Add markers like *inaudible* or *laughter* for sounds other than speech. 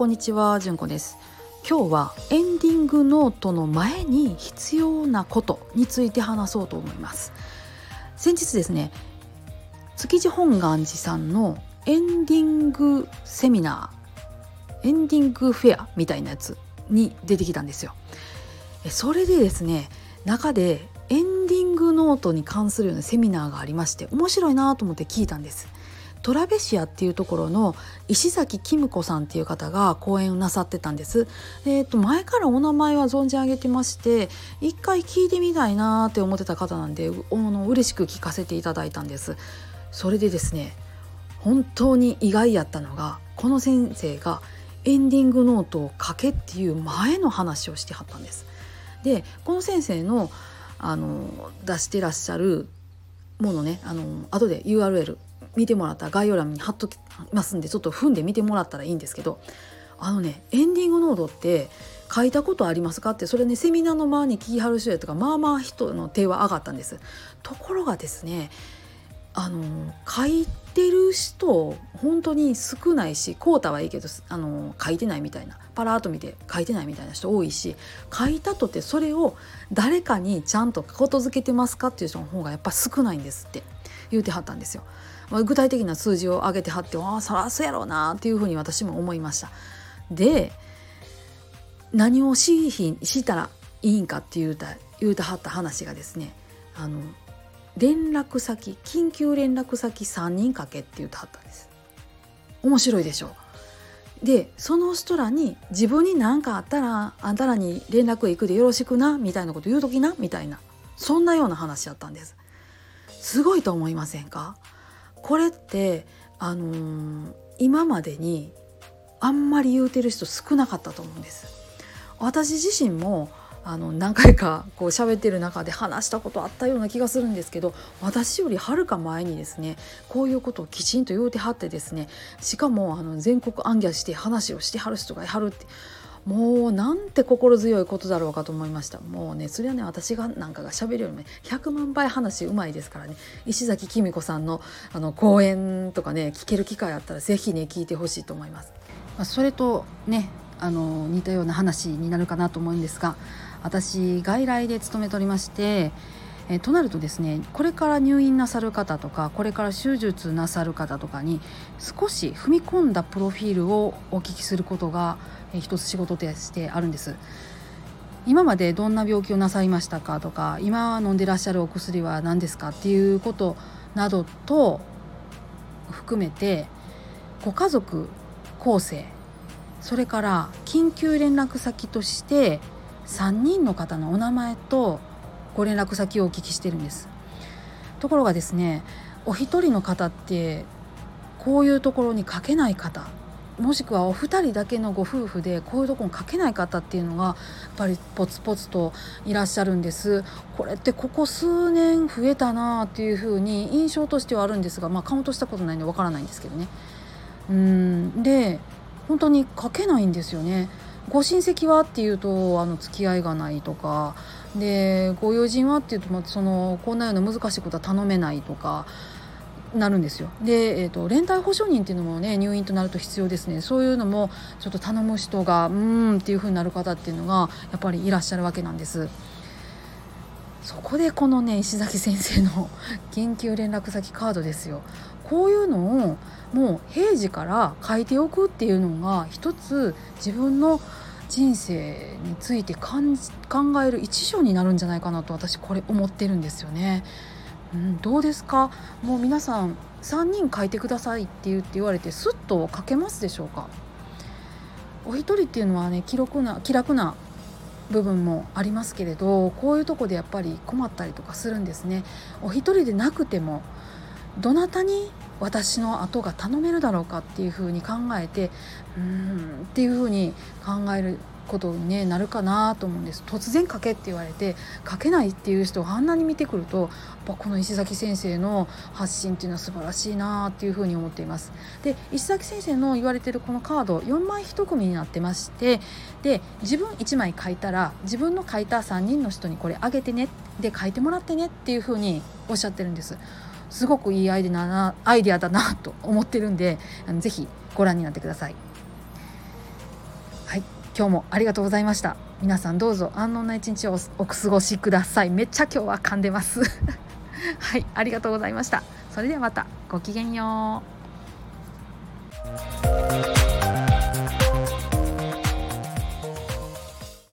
こんにちは、じゅんこです。今日はエンディングノートの前に必要なことについて話そうと思います。先日ですね築地本願寺さんのエンディングセミナーエンディングフェアみたいなやつに出てきたんですよ。それでですね中でエンディングノートに関するようなセミナーがありまして面白いなと思って聞いたんです。トラベシアっていうところの石崎キム子さんっていう方が講演をなさってたんです。えー、と前からお名前は存じ上げてまして一回聞いてみたいなって思ってた方なんでおの嬉しく聞かせていただいたんです。それでですね本当に意外やったのがこの先生がエンディングノートを書けっていう前の話をしてはったんです。でこの先生のあの出してらっしゃるものねあの後で URL 見てもらったら概要欄に貼っときますんでちょっと踏んで見てもらったらいいんですけどあのねエンディングノードって書いたことありますかってそれねセミナーの前に聞きはる人やとかまあまあ人の手は上がったんです。ところがですねあの書いてる人本当に少ないしコータはいいけどあの書いてないみたいなパラーと見て書いてないみたいな人多いし書いたとてそれを誰かにちゃんとことづけてますかっていう人の方がやっぱ少ないんですって。言うてはったんですよ。まあ、具体的な数字を上げてはってああそらそうやろうなっていうふうに私も思いました。で何をしひしたらいいんかって言うた言うたはった話がですねあの連絡先緊急連絡先3人かけって言うたはったんです。面白いでしょでその人らに自分に何かあったらあんたらに連絡行くでよろしくなみたいなこと言うときなみたいなそんなような話やったんです。すごいと思いませんか？これってあのー、今までにあんまり言うてる人少なかったと思うんです。私自身もあの何回かこう喋ってる中で話したことあったような気がするんですけど私よりはるか前にですねこういうことをきちんと言うてはってですねしかもあの全国暗記して話をしてはる人がいはるってもうなんて心強いことだろうかと思いましたもうねそれはね私がなんかが喋るよりもね100万倍話うまいですからね石崎公子さんのあの講演とかね聞ける機会あったら是非ね聞いてほしいと思います。ま、それとねあの似たような話になるかなと思うんですが私外来で勤めておりましてえとなるとですねこれから入院なさる方とかこれから手術なさる方とかに少し踏み込んだプロフィールをお聞きすることが、え一つ仕事としてあるんです。今までどんな病気をなさいましたかとか今飲んでらっしゃるお薬は何ですかっていうことなどと含めてご家族構成それから緊急連絡先として3人の方のお名前とご連絡先をお聞きしてるんです。ところがですねお一人の方ってこういうところに書けない方もしくはお二人だけのご夫婦でこういうところに書けない方っていうのがやっぱりポツポツといらっしゃるんです。これってここ数年増えたなあっていうふうに印象としてはあるんですがまあカウントしたことないんでわからないんですけどね。うん。で本当に書けないんですよね。ご親戚はっていうとあの付き合いがないとかでご友人はっていうとまそのこんなような難しいことは頼めないとかなるんですよ。で、えーと、連帯保証人っていうのもね入院となると必要ですね。そういうのもちょっと頼む人がうーんっていうふうになる方っていうのがやっぱりいらっしゃるわけなんです。そこでこのね石崎先生の *laughs* 緊急連絡先カードですよ。こういうのをもう平時から書いておくっていうのが一つ自分の人生について考える一助になるんじゃないかなと私これ思ってるんですよね。うん、どうですか？もう皆さん3人書いてくださいって言って言われてスッと書けますでしょうか？お一人っていうのはね記録な気楽な部分もありますけれどこういうとこでやっぱり困ったりとかするんですね。お一人でなくてもどなたに私の後が頼めるだろうかっていうふうに考えてうんっていうふうに考えることに、ね、なるかなと思うんです。突然書けって言われて書けないっていう人をあんなに見てくるとやっぱこの石崎先生の発信っていうのは素晴らしいなっていうふうに思っています。で石崎先生の言われてるこのカード4枚1組になってましてで自分1枚書いたら自分の書いた3人の人にこれあげてねで書いてもらってねっていうふうにおっしゃってるんです。すごくいいアイデアなアイデアだなと思ってるんであのぜひご覧になってください。はい。今日もありがとうございました。皆さんどうぞ安穏な一日をお過ごしください。めっちゃ今日は噛んでます。*laughs* はい。ありがとうございました。それではまた。ごきげんよう。